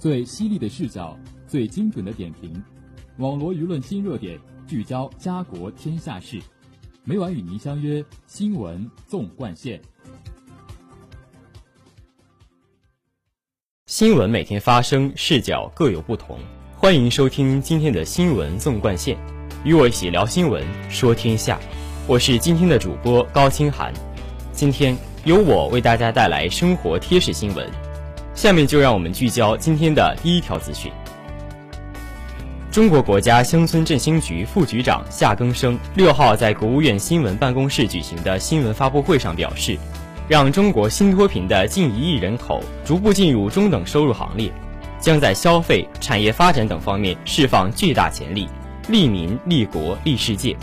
最犀利的视角，最精准的点评，网罗舆论新热点，聚焦家国天下事。每晚与您相约《新闻纵贯线》。新闻每天发生，视角各有不同。欢迎收听今天的《新闻纵贯线》，与我一起聊新闻，说天下。我是今天的主播高清寒。今天由我为大家带来生活贴士新闻。下面就让我们聚焦今天的第一条资讯。中国国家乡村振兴局副局长夏更生六号在国务院新闻办公室举行的新闻发布会上表示，让中国新脱贫的近一亿人口逐步进入中等收入行列，将在消费、产业发展等方面释放巨大潜力，利民、利国、利世界。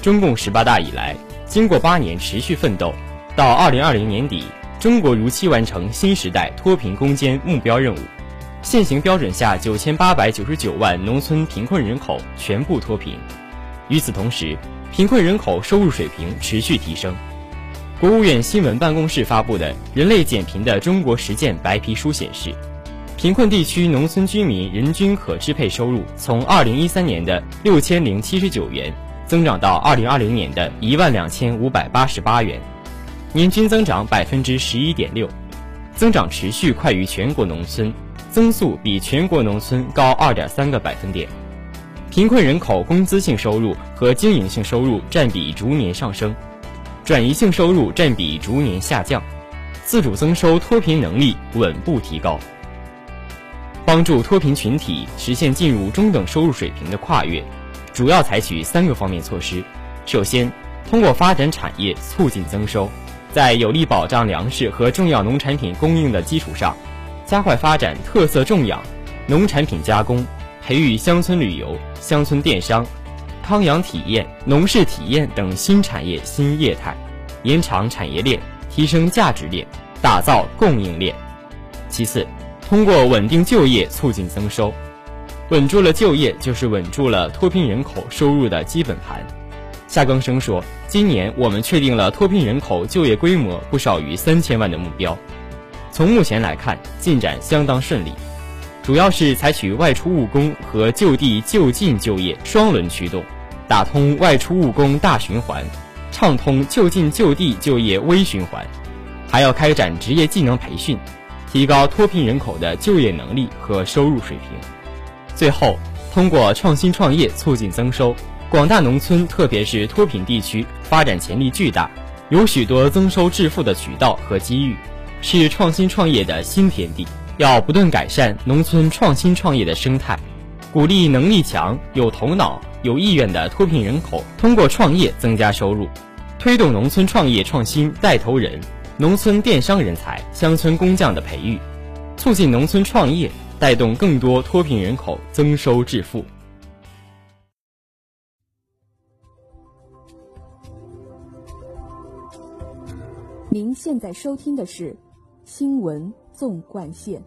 中共十八大以来，经过八年持续奋斗，到二零二零年底。中国如期完成新时代脱贫攻坚目标任务，现行标准下九千八百九十九万农村贫困人口全部脱贫。与此同时，贫困人口收入水平持续提升。国务院新闻办公室发布的《人类减贫的中国实践白皮书》显示，贫困地区农村居民人均可支配收入从二零一三年的六千零七十九元，增长到二零二零年的一万两千五百八十八元。年均增长百分之十一点六，增长持续快于全国农村，增速比全国农村高二点三个百分点。贫困人口工资性收入和经营性收入占比逐年上升，转移性收入占比逐年下降，自主增收脱贫能力稳步提高。帮助脱贫群体实现进入中等收入水平的跨越，主要采取三个方面措施：首先，通过发展产业促进增收。在有力保障粮食和重要农产品供应的基础上，加快发展特色种养、农产品加工，培育乡村旅游、乡村电商、康养体验、农事体验等新产业新业态，延长产业链，提升价值链，打造供应链。其次，通过稳定就业促进增收，稳住了就业，就是稳住了脱贫人口收入的基本盘。夏更生说：“今年我们确定了脱贫人口就业规模不少于三千万的目标。从目前来看，进展相当顺利，主要是采取外出务工和就地就近就业双轮驱动，打通外出务工大循环，畅通就近就地就业微循环，还要开展职业技能培训，提高脱贫人口的就业能力和收入水平。最后，通过创新创业促进增收。”广大农村，特别是脱贫地区，发展潜力巨大，有许多增收致富的渠道和机遇，是创新创业的新天地。要不断改善农村创新创业的生态，鼓励能力强、有头脑、有意愿的脱贫人口通过创业增加收入，推动农村创业创新带头人、农村电商人才、乡村工匠的培育，促进农村创业，带动更多脱贫人口增收致富。您现在收听的是《新闻纵贯线》。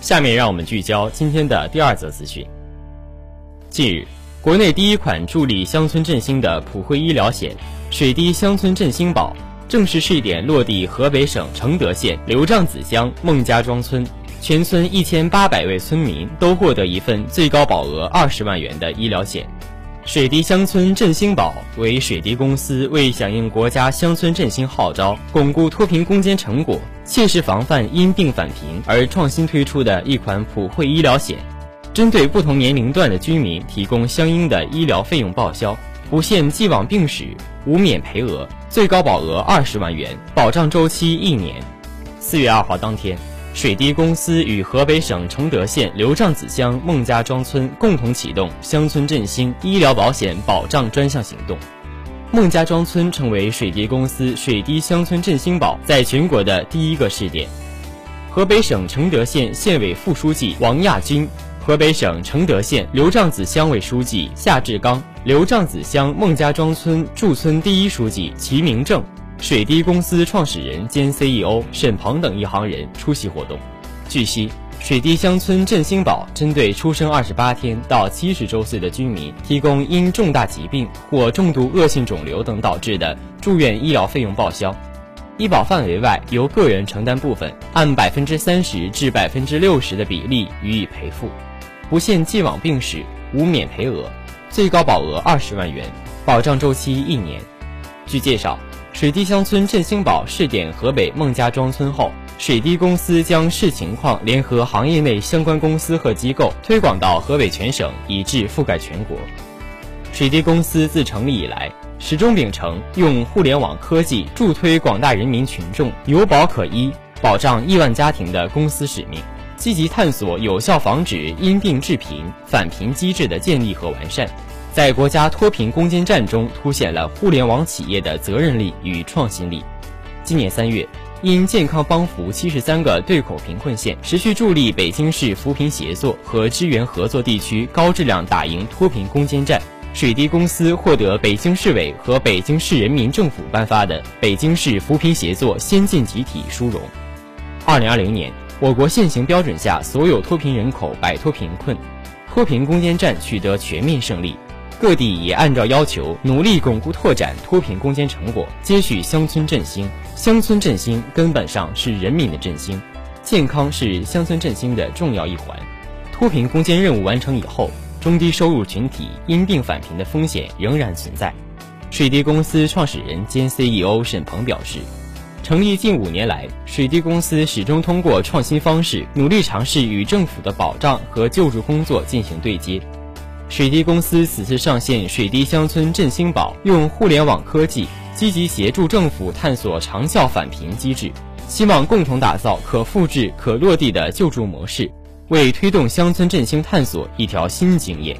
下面让我们聚焦今天的第二则资讯。近日，国内第一款助力乡村振兴的普惠医疗险“水滴乡村振兴保”正式试点落地河北省承德县刘丈子乡孟家庄村。全村一千八百位村民都获得一份最高保额二十万元的医疗险。水滴乡村振兴保为水滴公司为响应国家乡村振兴号召，巩固脱贫攻坚成果，切实防范因病返贫而创新推出的一款普惠医疗险，针对不同年龄段的居民提供相应的医疗费用报销，不限既往病史，无免赔额，最高保额二十万元，保障周期一年。四月二号当天。水滴公司与河北省承德县刘丈子乡孟家庄村共同启动乡村振兴医疗保险保障专项行动，孟家庄村成为水滴公司水滴乡村振兴保在全国的第一个试点。河北省承德县县委副书记王亚军、河北省承德县刘丈子乡委书记夏志刚、刘丈子乡孟家庄村驻村第一书记齐明正。水滴公司创始人兼 CEO 沈鹏等一行人出席活动。据悉，水滴乡村振兴宝针对出生二十八天到七十周岁的居民，提供因重大疾病或重度恶性肿瘤等导致的住院医疗费用报销。医保范围外由个人承担部分，按百分之三十至百分之六十的比例予以赔付，不限既往病史，无免赔额，最高保额二十万元，保障周期一年。据介绍，水滴乡村振兴宝试点河北孟家庄村后。水滴公司将视情况联合行业内相关公司和机构推广到河北全省，以至覆盖全国。水滴公司自成立以来，始终秉承用互联网科技助推广大人民群众有保可依、保障亿万家庭的公司使命，积极探索有效防止因病致贫、返贫机制的建立和完善，在国家脱贫攻坚战中凸显了互联网企业的责任力与创新力。今年三月。因健康帮扶七十三个对口贫困县，持续助力北京市扶贫协作和支援合作地区高质量打赢脱贫攻坚战，水滴公司获得北京市委和北京市人民政府颁发的北京市扶贫协作先进集体殊荣。二零二零年，我国现行标准下所有脱贫人口摆脱贫困，脱贫攻坚战取得全面胜利。各地也按照要求努力巩固拓展脱贫攻坚成果，接续乡村振兴。乡村振兴根本上是人民的振兴，健康是乡村振兴的重要一环。脱贫攻坚任务完成以后，中低收入群体因病返贫的风险仍然存在。水滴公司创始人兼 CEO 沈鹏表示，成立近五年来，水滴公司始终通过创新方式，努力尝试与政府的保障和救助工作进行对接。水滴公司此次上线水滴乡村振兴宝，用互联网科技积极协助政府探索长效返贫机制，希望共同打造可复制、可落地的救助模式，为推动乡村振兴探索一条新经验。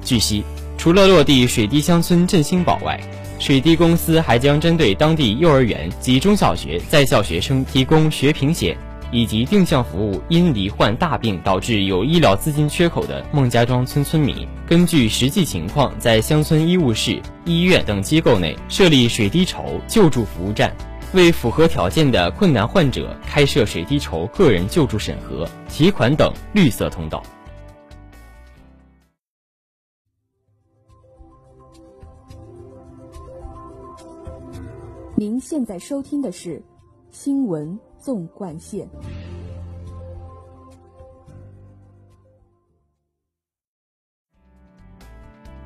据悉，除了落地水滴乡村振兴宝外，水滴公司还将针对当地幼儿园及中小学在校学生提供学平险。以及定向服务因罹患大病导致有医疗资金缺口的孟家庄村村民，根据实际情况，在乡村医务室、医院等机构内设立水滴筹救助服务站，为符合条件的困难患者开设水滴筹个人救助审核、提款等绿色通道。您现在收听的是新闻。纵贯线。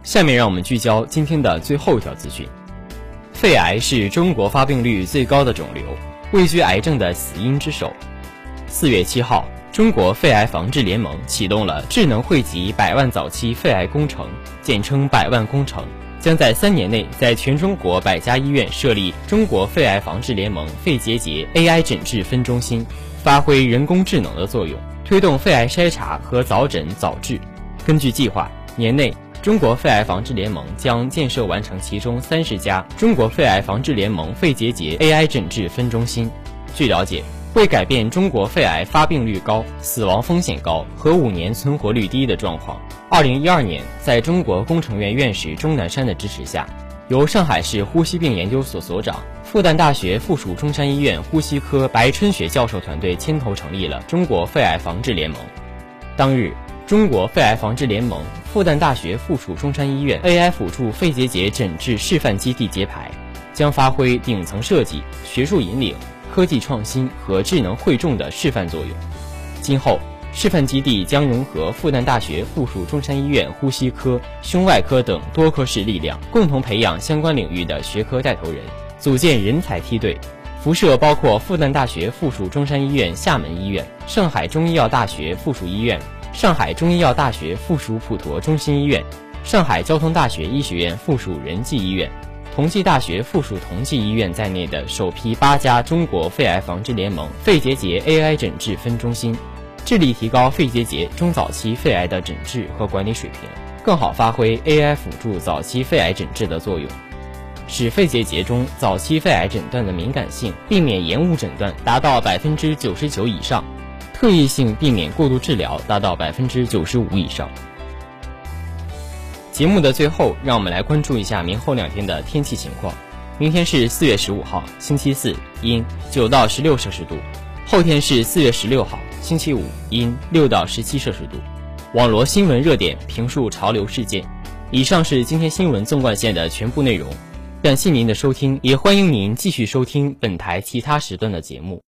下面让我们聚焦今天的最后一条资讯：肺癌是中国发病率最高的肿瘤，位居癌症的死因之首。四月七号，中国肺癌防治联盟启动了智能汇集百万早期肺癌工程，简称“百万工程”。将在三年内在全中国百家医院设立中国肺癌防治联盟肺结节 AI 诊治分中心，发挥人工智能的作用，推动肺癌筛查和早诊早治。根据计划，年内中国肺癌防治联盟将建设完成其中三十家中国肺癌防治联盟肺结节 AI 诊治分中心。据了解，为改变中国肺癌发病率高、死亡风险高和五年存活率低的状况。二零一二年，在中国工程院院士钟南山的支持下，由上海市呼吸病研究所所长、复旦大学附属中山医院呼吸科白春雪教授团队牵头成立了中国肺癌防治联盟。当日，中国肺癌防治联盟复旦大学附属中山医院 AI 辅助肺结节诊治示范基地揭牌，将发挥顶层设计、学术引领、科技创新和智能汇众的示范作用。今后。示范基地将融合复旦大学附属中山医院呼吸科、胸外科等多科室力量，共同培养相关领域的学科带头人，组建人才梯队。辐射包括复旦大学附属中山医院厦门医院、上海中医药大学附属医院、上海中医药大学附属普陀中心医院、上海交通大学医学院附属仁济医院、同济大学附属同济医院在内的首批八家中国肺癌防治联盟肺结节 AI 诊治分中心。致力提高肺结节中早期肺癌的诊治和管理水平，更好发挥 AI 辅助早期肺癌诊治的作用，使肺结节中早期肺癌诊断的敏感性，避免延误诊断达到百分之九十九以上，特异性避免过度治疗达到百分之九十五以上。节目的最后，让我们来关注一下明后两天的天气情况。明天是四月十五号，星期四，阴，九到十六摄氏度；后天是四月十六号。星期五阴六到十七摄氏度。网罗新闻热点，评述潮流事件。以上是今天新闻纵贯线的全部内容。感谢您的收听，也欢迎您继续收听本台其他时段的节目。